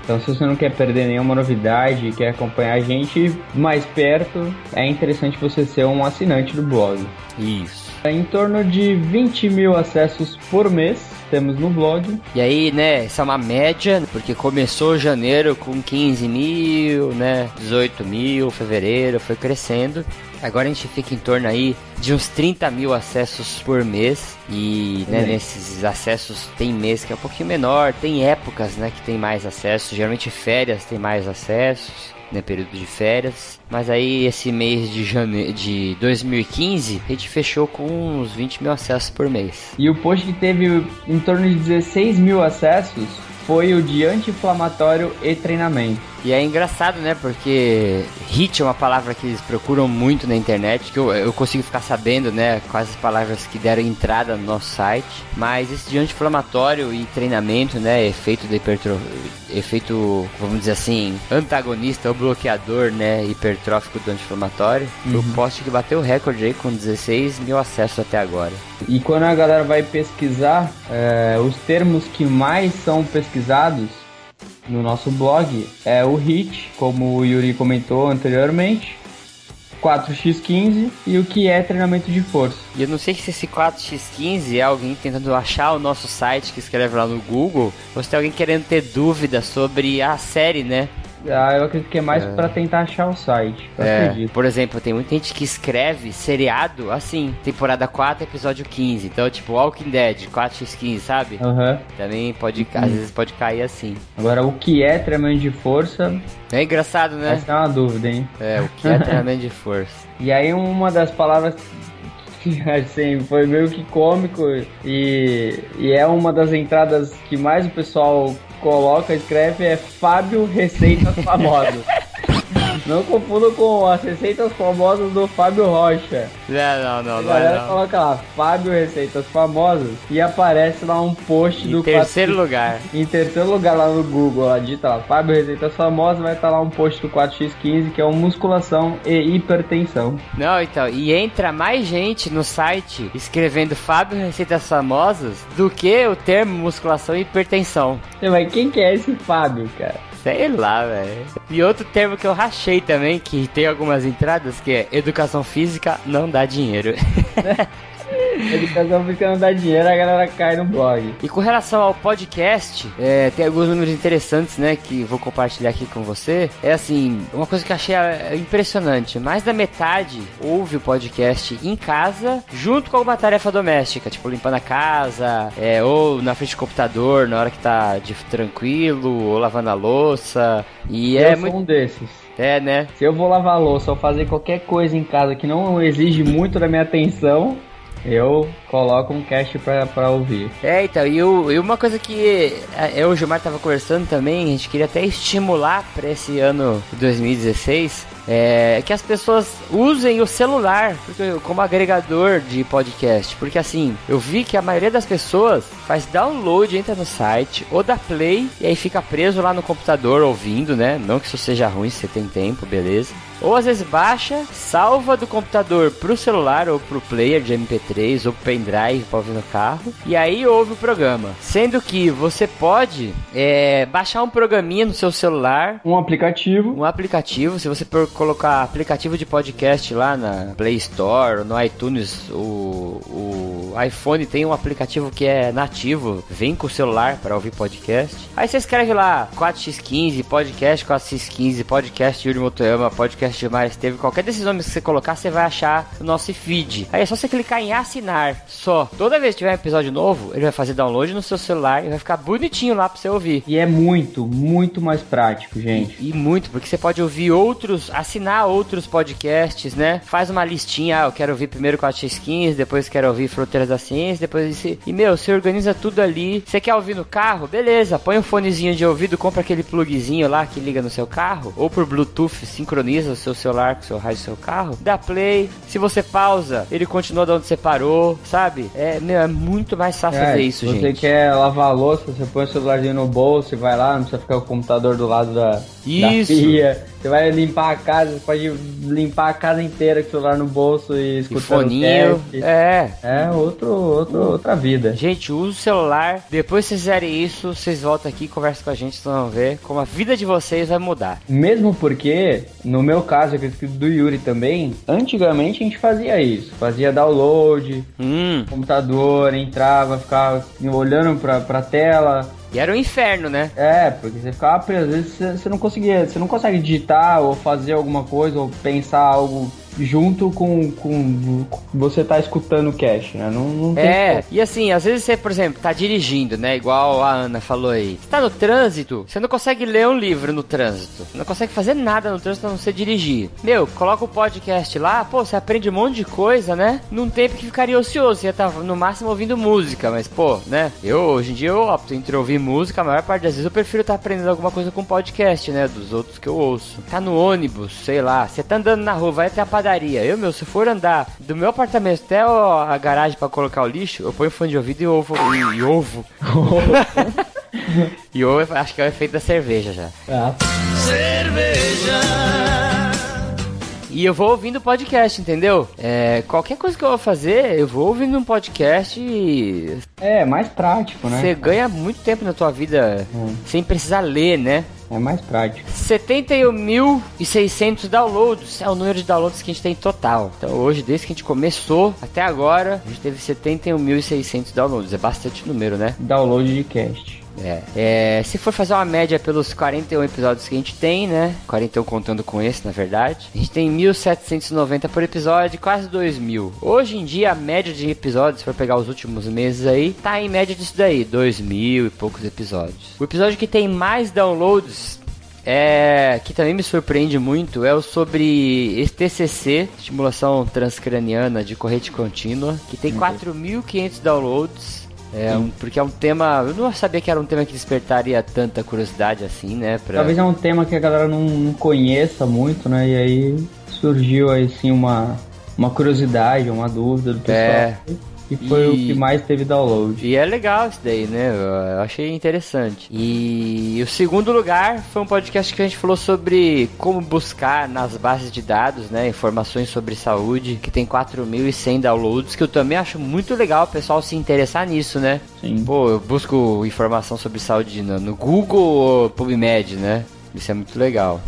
Então, se você não quer perder nenhuma novidade e quer acompanhar a gente mais perto, é interessante você ser um assinante do blog. Isso. Em torno de 20 mil acessos por mês temos no blog. E aí, né, essa é uma média, porque começou janeiro com 15 mil, né, 18 mil, fevereiro foi crescendo. Agora a gente fica em torno aí de uns 30 mil acessos por mês. E né, nesses acessos tem mês que é um pouquinho menor, tem épocas né, que tem mais acessos. Geralmente férias tem mais acessos. Né, período de férias. Mas aí esse mês de jane... de 2015 a gente fechou com uns 20 mil acessos por mês. E o post que teve em torno de 16 mil acessos foi o de anti-inflamatório e treinamento. E é engraçado, né? Porque hit é uma palavra que eles procuram muito na internet, que eu, eu consigo ficar sabendo, né? Quais as palavras que deram entrada no nosso site. Mas esse de anti-inflamatório e treinamento, né? Efeito de hipertro... efeito, vamos dizer assim, antagonista ou bloqueador, né? Hipertrófico do anti-inflamatório. Uhum. O post que bateu o recorde aí com 16 mil acessos até agora. E quando a galera vai pesquisar, é, os termos que mais são pesquisados no nosso blog é o HIT, como o Yuri comentou anteriormente, 4x15 e o que é treinamento de força. E eu não sei se esse 4x15 é alguém tentando achar o nosso site que escreve lá no Google, ou se tem alguém querendo ter dúvida sobre a série, né? Ah, eu acredito que é mais é. para tentar achar o site. É, por exemplo, tem muita gente que escreve seriado assim, temporada 4, episódio 15. Então, tipo, Walking Dead, 4x15, sabe? Uhum. Também pode, às vezes pode cair assim. Agora, o que é treinamento de força? É engraçado, né? Essa é uma dúvida, hein? É, o que é [laughs] treinamento de força? E aí, uma das palavras que [laughs] assim, foi meio que cômico e, e é uma das entradas que mais o pessoal coloca, escreve é Fábio Receitas Famosas. Não confunda com as receitas famosas do Fábio Rocha. Não, não, não. A galera não. coloca lá, Fábio Receitas Famosas, e aparece lá um post em do... Em terceiro 4... lugar. Em terceiro lugar lá no Google, ó, digita lá, Fábio Receitas Famosas, vai estar tá lá um post do 4x15, que é o musculação e hipertensão. Não, então, e entra mais gente no site escrevendo Fábio Receitas Famosas do que o termo musculação e hipertensão. Mas quem que é esse Fábio, cara? Sei lá, velho. E outro termo que eu rachei também, que tem algumas entradas, que é educação física não dá dinheiro. [laughs] Educação não dá dinheiro, a galera cai no blog. E com relação ao podcast, é, tem alguns números interessantes, né, que vou compartilhar aqui com você. É assim, uma coisa que eu achei é, impressionante. Mais da metade ouve o podcast em casa, junto com alguma tarefa doméstica, tipo limpando a casa, é, ou na frente do computador, na hora que tá de tranquilo, ou lavando a louça. E eu é muito... um desses. É, né? Se eu vou lavar a louça ou fazer qualquer coisa em casa que não exige muito da minha atenção, eu coloco um cast pra, pra ouvir. É, então, e, o, e uma coisa que é, eu e o Gilmar tava conversando também, a gente queria até estimular para esse ano 2016 é, que as pessoas usem o celular porque, como agregador de podcast. Porque assim, eu vi que a maioria das pessoas faz download, entra no site, ou dá play, e aí fica preso lá no computador ouvindo, né? Não que isso seja ruim se você tem tempo, beleza. Ou às vezes baixa, salva do computador pro celular ou pro player de MP3 ou pendrive para ouvir no carro, e aí ouve o programa. Sendo que você pode é, baixar um programinha no seu celular, um aplicativo, um aplicativo, se você colocar aplicativo de podcast lá na Play Store, no iTunes, o, o iPhone tem um aplicativo que é nativo, vem com o celular para ouvir podcast. Aí você escreve lá 4x15, podcast 4x15, podcast Yuri Motoyama, podcast Gilmar Esteve, qualquer desses nomes que você colocar, você vai achar o nosso feed. Aí é só você clicar em assinar, só. Toda vez que tiver um episódio novo, ele vai fazer download no seu celular e vai ficar bonitinho lá para você ouvir. E é muito, muito mais prático, gente. E, e muito, porque você pode ouvir outros assinar outros podcasts, né? Faz uma listinha, ah, eu quero ouvir primeiro 4x15, depois quero ouvir Fronteiras da Ciência, depois esse... E, meu, você organiza tudo ali. Você quer ouvir no carro? Beleza, põe um fonezinho de ouvido, compra aquele plugzinho lá que liga no seu carro, ou por Bluetooth, sincroniza seu celular com seu rádio seu carro, dá play. Se você pausa, ele continua de onde você parou, sabe? É, meu, é muito mais fácil É, fazer isso, você gente. quer lavar a louça, você põe o celularzinho no bolso e vai lá, não precisa ficar com o computador do lado da, da Isso. pia. Você vai limpar a casa, você pode limpar a casa inteira com o celular no bolso e escutando foninho. cast. É. É outro, outro, outra vida. Gente, usa o celular. Depois que vocês fizerem isso, vocês voltam aqui e conversam com a gente, vocês vão ver como a vida de vocês vai mudar. Mesmo porque, no meu caso, acredito que do Yuri também, antigamente a gente fazia isso. Fazia download, Hum. computador, entrava, ficava olhando pra, pra tela. E era um inferno, né? É, porque você ficava preso, às vezes você, você não conseguia, você não consegue digitar ou fazer alguma coisa ou pensar algo junto com, com você tá escutando o cast, né? Não, não É, e assim, às vezes você, por exemplo, tá dirigindo, né? Igual a Ana falou aí. Você tá no trânsito, você não consegue ler um livro no trânsito. Você não consegue fazer nada no trânsito a não ser dirigir. Meu, coloca o podcast lá, pô, você aprende um monte de coisa, né? Num tempo que ficaria ocioso, você ia estar no máximo ouvindo música, mas pô, né? Eu, hoje em dia, eu opto entre ouvir música, a maior parte das vezes eu prefiro estar aprendendo alguma coisa com podcast, né? Dos outros que eu ouço. Tá no ônibus, sei lá, você tá andando na rua, vai até a padaria. Eu, meu, se for andar do meu apartamento até a garagem pra colocar o lixo, eu ponho fone de ouvido e ovo. E, e ovo. [laughs] e ovo, acho que é o efeito da cerveja já. Ah, E eu vou ouvindo podcast, entendeu? É, qualquer coisa que eu vou fazer, eu vou ouvindo um podcast e é, mais prático, né? você ganha muito tempo na tua vida Hum. sem precisar ler, né? É mais prático. 71.600 downloads é o número de downloads que a gente tem total. Então hoje, desde que a gente começou até agora, a gente teve 71.600 downloads. É bastante número, né? Download de cast. É. É, se for fazer uma média pelos 41 episódios que a gente tem, né? 41 contando com esse, na verdade. A gente tem 1.790 por episódio, quase 2.000. Hoje em dia, a média de episódios, se for pegar os últimos meses aí, tá em média disso daí, 2.000 e poucos episódios. O episódio que tem mais downloads é, que também me surpreende muito é o sobre TCC, estimulação transcraniana de corrente contínua, que tem 4.500 downloads. É um, porque é um tema. Eu não sabia que era um tema que despertaria tanta curiosidade assim, né? Pra... Talvez é um tema que a galera não, não conheça muito, né? E aí surgiu aí sim uma, uma curiosidade, uma dúvida do pessoal. É. E foi o E- que mais teve download. E é legal isso daí, né? Eu, eu achei interessante. E o segundo lugar foi um podcast que a gente falou sobre como buscar nas bases de dados, né? Informações sobre saúde, que tem 4.100 downloads, que eu também acho muito legal o pessoal se interessar nisso, né? Sim. Pô, eu busco informação sobre saúde no, no Google ou PubMed, né? Isso é muito legal.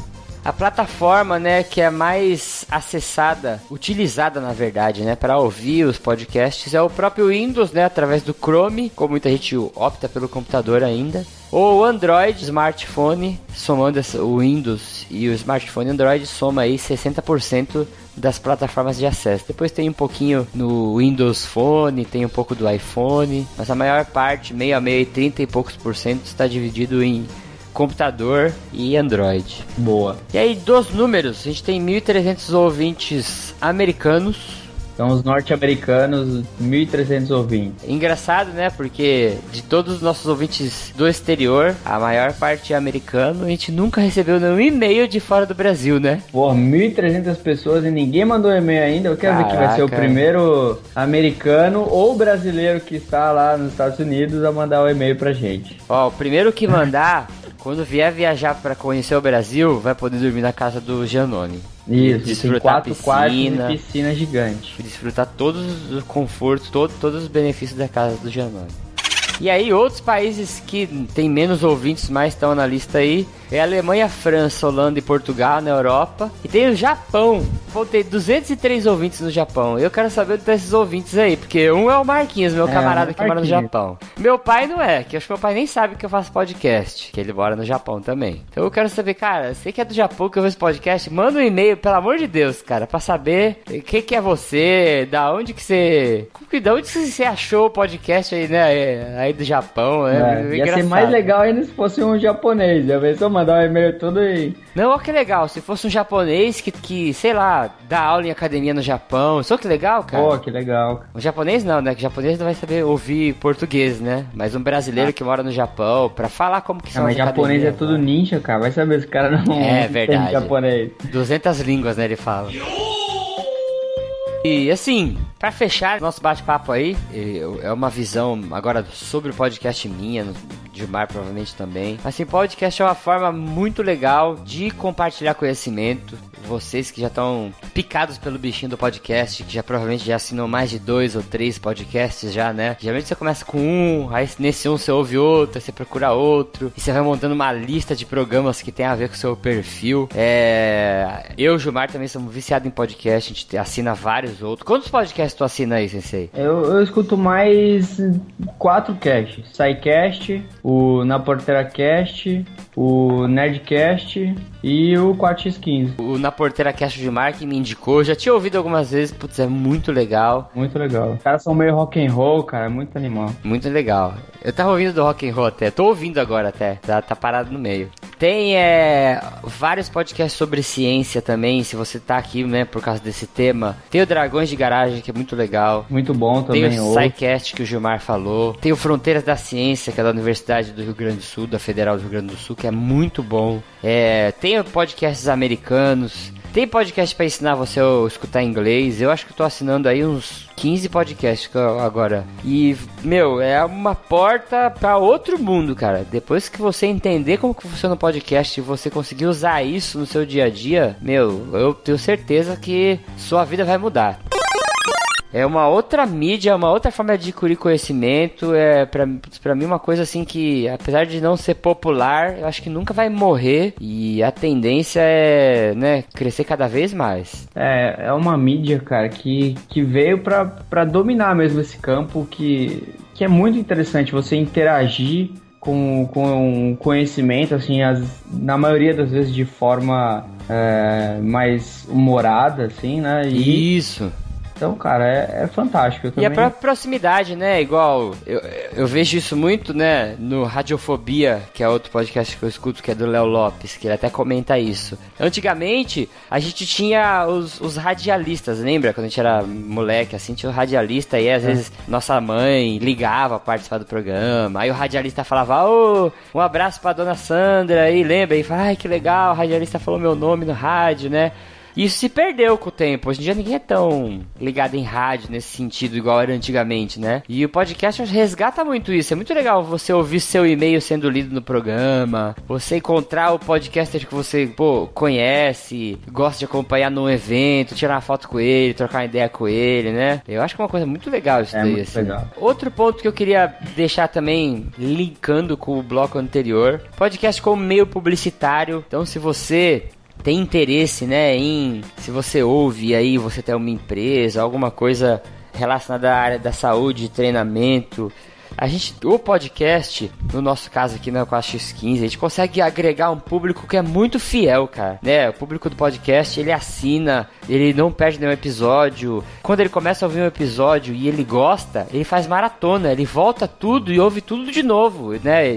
A plataforma, né, que é mais acessada, utilizada na verdade, né, para ouvir os podcasts é o próprio Windows, né, através do Chrome, como muita gente opta pelo computador ainda, ou o Android, smartphone, somando o Windows e o smartphone Android soma aí 60% das plataformas de acesso. Depois tem um pouquinho no Windows Phone, tem um pouco do iPhone, mas a maior parte, meio a meio, 30 e poucos por cento, está dividido em computador e Android. Boa. E aí, dos números, a gente tem 1.300 ouvintes americanos. Então os norte-americanos, 1.300 ouvintes. Engraçado, né? Porque de todos os nossos ouvintes do exterior, a maior parte é americano. A gente nunca recebeu nenhum e-mail de fora do Brasil, né? Porra, 1.300 pessoas e ninguém mandou e-mail ainda. Eu quero ver que vai ser o Caraca. primeiro americano ou brasileiro que está lá nos Estados Unidos a mandar o e-mail pra gente. Ó, o primeiro que mandar, quando vier viajar para conhecer o Brasil, vai poder dormir na casa do Giannone. Isso, Desfrutar quatro quartos piscina. e piscina gigante. desfrutar todos os confortos, todo, todos os benefícios da casa do Giannone. E aí, outros países que tem menos ouvintes, mas estão na lista aí, é Alemanha, França, Holanda e Portugal na Europa. E tem o Japão. Tem 203 ouvintes no Japão. Eu quero saber onde tá esses ouvintes aí, porque um é o Marquinhos, meu É, camarada que mora no. Japão. Meu pai não é, que eu acho que meu pai nem sabe que eu faço podcast, que ele mora no Japão também. Então eu quero saber, cara, você que é do Japão que ouve esse podcast, manda um e-mail, pelo amor de Deus, cara, pra saber o que, é você, da onde que você. Da onde que você achou o podcast aí, né? Aí do Japão, né? É, ia ser mais legal ainda se fosse um japonês. Já pensou mandar mandar um e-mail todo aí. Não, olha que legal. Se fosse um japonês que, que, sei lá, dá aula em academia no Japão. Só que legal, cara. Pô, que legal. Um japonês não, né? Que o japonês não vai saber ouvir português, né? Mas um brasileiro que mora no Japão, pra falar como que Ah, são mas as japonês é academias, tudo né? ninja, cara. Vai saber se o cara não É verdade. japonês. 200 línguas, né? Ele fala. E assim, pra fechar nosso bate-papo aí, é uma visão agora sobre o podcast minha, Gilmar provavelmente também. Assim, podcast é uma forma muito legal de compartilhar conhecimento. Vocês que já estão picados pelo bichinho do podcast, que já provavelmente já assinam mais de dois ou três podcasts já, né? Geralmente você começa com um, aí nesse um você ouve outro, aí você procura outro, e você vai montando uma lista de programas que tem a ver com o seu perfil. É... Eu e o Gilmar também somos viciados em podcast, a gente assina vários outros. Quantos podcasts tu assina aí, Sensei? Eu, eu escuto mais quatro casts. SciCast, o Na Porteira Cast, o Nerdcast e o 4x15. O Na Porteira Cast de Mark me indicou, já tinha ouvido algumas vezes, putz, é muito legal. Muito legal. Os caras são meio rock and roll, cara, muito animal. Muito legal. Eu tava ouvindo do Rock and Roll até, tô ouvindo agora até, tá, tá parado no meio. Tem é, vários podcasts sobre ciência também, se você tá aqui, né, por causa desse tema. Tem o Dragões de Garagem, que é muito legal. Muito bom Tem também. o outro. SciCast que o Gilmar falou. Tem o Fronteiras da Ciência, que é da Universidade do Rio Grande do Sul, da Federal do Rio Grande do Sul, que é muito bom. É, tem podcasts americanos. Tem podcast pra ensinar você a escutar inglês. Eu acho que tô assinando aí uns 15 podcasts agora. E, meu, é uma porta pra outro mundo, cara. Depois que você entender como que funciona o podcast e você conseguir usar isso no seu dia a dia, meu, eu tenho certeza que sua vida vai mudar. É uma outra mídia, é uma outra forma de adquirir conhecimento. É pra, pra mim uma coisa assim que, apesar de não ser popular, eu acho que nunca vai morrer. E a tendência é, né, crescer cada vez mais. É, é uma mídia, cara, que, que veio pra, pra dominar mesmo esse campo, que, que é muito interessante você interagir com, com conhecimento, assim, as, na maioria das vezes de forma é, mais humorada, assim, né? E, Isso. Então, cara, é, é fantástico. Eu E também... a própria proximidade, né? Igual, eu, eu vejo isso muito, né? No Radiofobia, que é outro podcast que eu escuto, que é do Léo Lopes, que ele até comenta isso. Antigamente, a gente tinha os, os radialistas, lembra? Quando a gente era moleque, assim, tinha o radialista e às vezes nossa mãe ligava a participar do programa. Aí o radialista falava, ô, um abraço pra dona Sandra aí, lembra? E fala, ai, que legal, o radialista falou meu nome no rádio, né? Isso se perdeu com o tempo. Hoje em dia ninguém é tão ligado em rádio nesse sentido, igual era antigamente, né? E o podcast resgata muito isso. É muito legal você ouvir seu e-mail sendo lido no programa, você encontrar o podcaster que você, pô, conhece, gosta de acompanhar num evento, tirar uma foto com ele, trocar uma ideia com ele, né? Eu acho que é uma coisa muito legal isso É daí, assim. legal. Outro ponto que eu queria deixar também, linkando com o bloco anterior, podcast como meio publicitário. Então, se você tem interesse, né, em se você ouve aí, você tem uma empresa, alguma coisa relacionada à área da saúde, treinamento, a gente, o podcast, no nosso caso aqui na 4x15, a gente consegue agregar um público que é muito fiel, cara, né? O público do podcast, ele assina, ele não perde nenhum episódio. Quando ele começa a ouvir um episódio e ele gosta, ele faz maratona, ele volta tudo e ouve tudo de novo, né?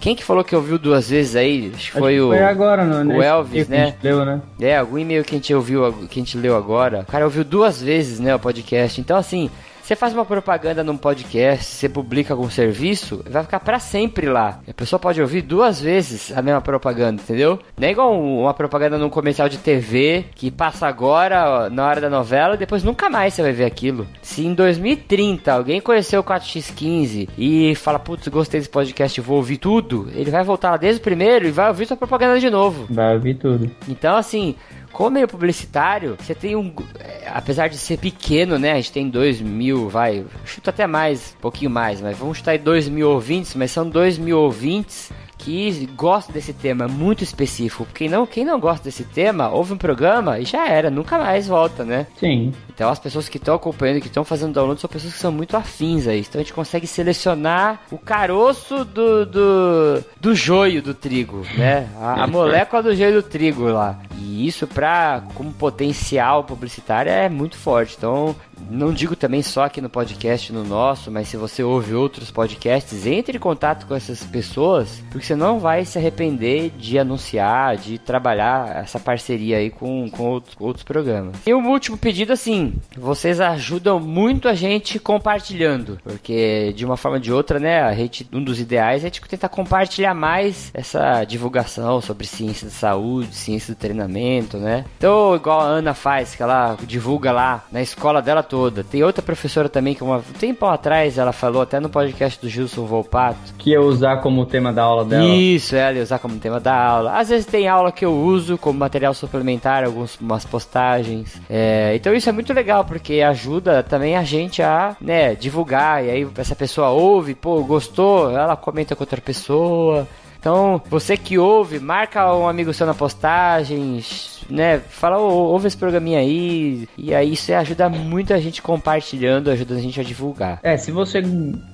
Quem que falou que ouviu duas vezes aí? Acho que Acho foi o foi agora, no, o nesse Elvis, que a gente né? Leu, né? É, algum e-mail que a gente ouviu, que a gente leu agora. O cara ouviu duas vezes, né, o podcast. Então, assim, você faz uma propaganda num podcast, você publica algum serviço, vai ficar pra sempre lá. A pessoa pode ouvir duas vezes a mesma propaganda, entendeu? Não é igual um- uma propaganda num comercial de TV que passa agora, na hora da novela, depois nunca mais você vai ver aquilo. Se em 2030 alguém conheceu o 4x15 e fala, putz, gostei desse podcast, vou ouvir tudo, ele vai voltar lá desde o primeiro e vai ouvir sua propaganda de novo. Vai ouvir tudo. Então, assim, como meio publicitário, você tem um. é, Apesar de ser pequeno, né? A gente tem 2 mil, vai. Chuta até mais, um pouquinho mais, mas vamos chutar aí 2 mil ouvintes, mas são 2 mil ouvintes que gostam desse tema muito específico. Quem não, quem não gosta desse tema, ouve um programa e já era, nunca mais volta, né? Sim. Então as pessoas que estão acompanhando, que estão fazendo download, são pessoas que são muito afins a isso. Então a gente consegue selecionar o caroço do, do, do joio do trigo, né? A, a molécula do joio do trigo lá. E isso para como potencial publicitário é muito forte. Então, não digo também só aqui no podcast no nosso, mas se você ouve outros podcasts, entre em contato com essas pessoas, porque você não vai se arrepender de anunciar, de trabalhar essa parceria aí com, com outros, outros programas. E um último pedido assim, vocês ajudam muito a gente compartilhando, porque de uma forma ou de outra, né, a gente, um dos ideais é tipo, tentar compartilhar mais essa divulgação sobre ciência da saúde, ciência do treinamento, né? Então, igual a Ana faz, que ela divulga lá na escola dela toda. Tem outra professora também que uma, um tempo atrás ela falou até no podcast do Gilson Volpato. Que ia usar como tema da aula dela. Isso, ela ia usar como tema da aula. Às vezes tem aula que eu uso como material suplementar, algumas postagens. É, então isso é muito legal, porque ajuda também a gente a né, divulgar. E aí essa pessoa ouve, pô, gostou, ela comenta com outra pessoa. Então, você que ouve, marca um amigo seu na postagem, né? Fala, oh, ouve esse programinha aí. E aí isso ajuda muito a gente compartilhando, ajuda a gente a divulgar. É, se você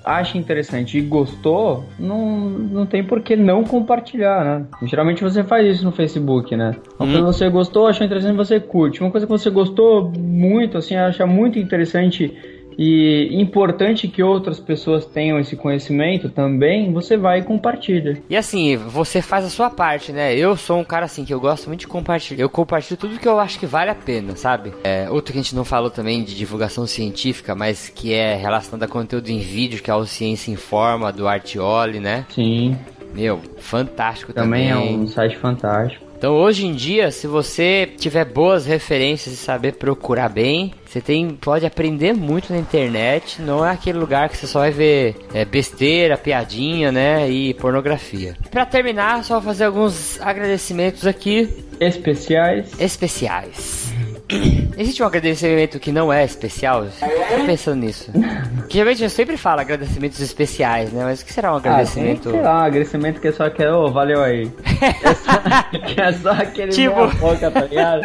acha interessante e gostou, não, não tem por que não compartilhar, né? Geralmente você faz isso no Facebook, né? Uma hum. coisa que você gostou, achou interessante, você curte. Uma coisa que você gostou muito, assim, acha muito interessante e importante que outras pessoas tenham esse conhecimento também, você vai e compartilha. E assim, você faz a sua parte, né? Eu sou um cara assim que eu gosto muito de compartilhar. Eu compartilho tudo que eu acho que vale a pena, sabe? É, outro que a gente não falou também de divulgação científica, mas que é relacionado a conteúdo em vídeo, que é o Ciência Informa do Artioli, né? Sim. Meu, fantástico também. Também é um site fantástico. Então hoje em dia, se você tiver boas referências e saber procurar bem, você tem, pode aprender muito na internet. Não é aquele lugar que você só vai ver é, besteira, piadinha, né? E pornografia. Para terminar, só vou fazer alguns agradecimentos aqui. Especiais. Especiais. Existe um agradecimento que não é especial? Tô pensando nisso. Que geralmente eu sempre falo agradecimentos especiais, né? Mas o que será um agradecimento? Ah, sei lá, um agradecimento que é só que, ô, oh, valeu aí. [laughs] é, só, que é só aquele tipo... boca, tá ligado?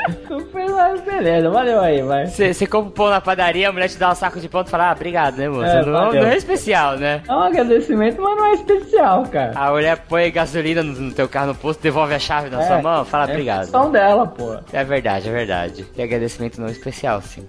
Beleza, valeu aí, vai. Você compra pão na padaria, a mulher te dá um saco de pão e fala, ah, obrigado, né, moço? É, não, não, é especial, né? É um agradecimento, mas não é especial, cara. A mulher põe gasolina no, no teu carro no posto, devolve a chave na é, sua mão, fala, é obrigado. É dela, pô. É verdade, é verdade. Tem agradecimento não especial, sim.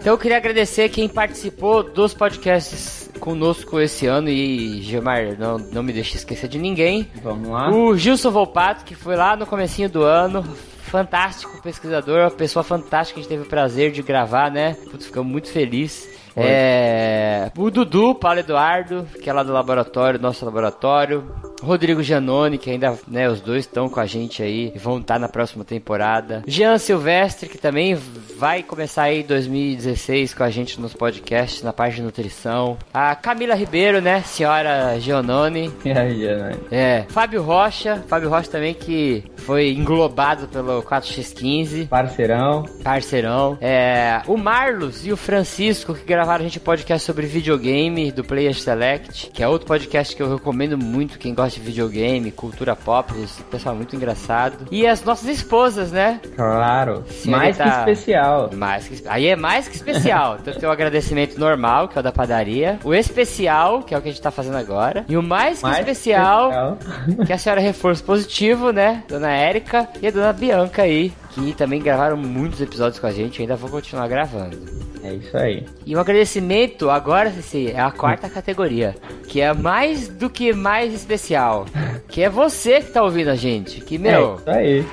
Então eu queria agradecer quem participou dos podcasts conosco esse ano e Gilmar, não, não me deixe esquecer de ninguém. Vamos lá. O Gilson Volpato, que foi lá no comecinho do ano, fantástico pesquisador, uma pessoa fantástica, a gente teve o prazer de gravar, né? Putz, ficamos muito felizes. É, o Dudu, Paulo Eduardo, que é lá do laboratório, nosso laboratório. Rodrigo Giannone, que ainda, né, os dois estão com a gente aí, vão estar na próxima temporada. Jean Silvestre, que também vai começar aí em 2016 com a gente nos podcasts, na parte de nutrição. A Camila Ribeiro, né, senhora Giannone. [laughs] E aí, Giannone? É. Fábio Rocha, Fábio Rocha também que foi englobado pelo 4x15. Parceirão. Parceirão. É, o Marlos e o Francisco, que gravaram a gente podcast sobre videogame do Player Select, que é outro podcast que eu recomendo muito quem gosta de videogame, cultura pop, esse pessoal muito engraçado. E as nossas esposas, né? Claro. Mais que especial. Mais que... Aí é mais que especial. [laughs] então tem o agradecimento normal, que é o da padaria. O especial, que é o que a gente tá fazendo agora. E o mais que mais especial, especial, que é a senhora reforço positivo, né? Dona Érica e a dona Bianca aí, que também gravaram muitos episódios com a gente. ainda vou continuar gravando. É isso aí. E um agradecimento agora, Cici, é a quarta categoria, que é mais do que mais especial, que é você que tá ouvindo a gente. Que, meu... É isso aí.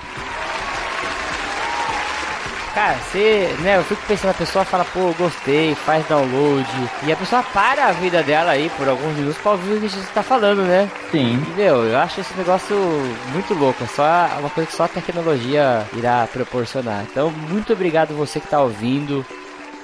Cara, você, né, eu fico pensando, a pessoa fala, pô, gostei, faz download, e a pessoa para a vida dela aí por alguns minutos pra ouvir o que gente tá falando, né? Sim. E, meu, eu acho esse negócio muito louco, é só uma coisa que só a tecnologia irá proporcionar. Então, muito obrigado você que tá ouvindo,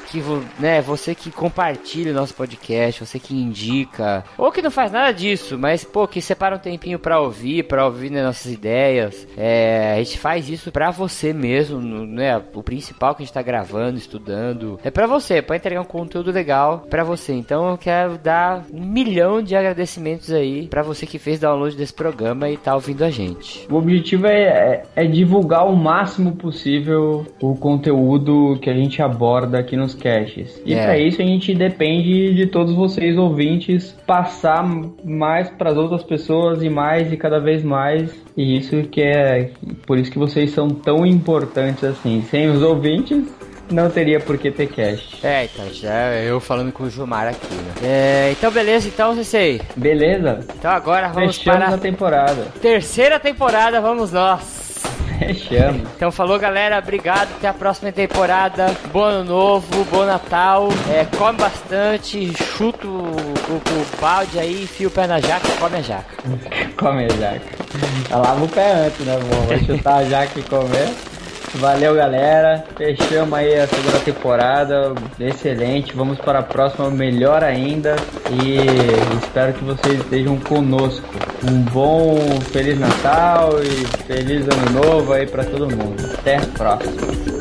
que né, você que compartilha o nosso podcast, você que indica, ou que não faz nada disso, mas pô, que separa um tempinho para ouvir, para ouvir né, nossas ideias. É, a gente faz isso para você mesmo, né? O principal que a gente tá gravando, estudando, é para você, para entregar um conteúdo legal para você. Então eu quero dar um milhão de agradecimentos aí para você que fez download desse programa e tá ouvindo a gente. O objetivo é, é, é divulgar o máximo possível o conteúdo que a gente aborda aqui nos caches. E É. pra isso a gente depende de todos vocês ouvintes passar mais pras outras pessoas e mais e cada vez mais. E isso que é por isso que vocês são tão importantes assim. Sem os ouvintes não teria por que ter cast. É, então, já é eu falando com o Gilmar aqui, né? É, então, beleza, então, Sensei. Beleza? Então agora vamos Fechamos para a temporada. terceira temporada, vamos nós. Fechamos. Então falou galera, obrigado, até a próxima temporada. Bom ano novo, bom Natal. É, come bastante, chuta o, o, o balde aí, enfia o pé na jaca e come a jaca. [laughs] Come a jaca. Lava o pé antes, né, bom? Vai chutar a jaca e comer. Valeu, galera. Fechamos aí a segunda temporada. Excelente. Vamos para a próxima, melhor ainda. E espero que vocês estejam conosco. Um bom Feliz Natal e Feliz Ano Novo aí para todo mundo. Até a próxima.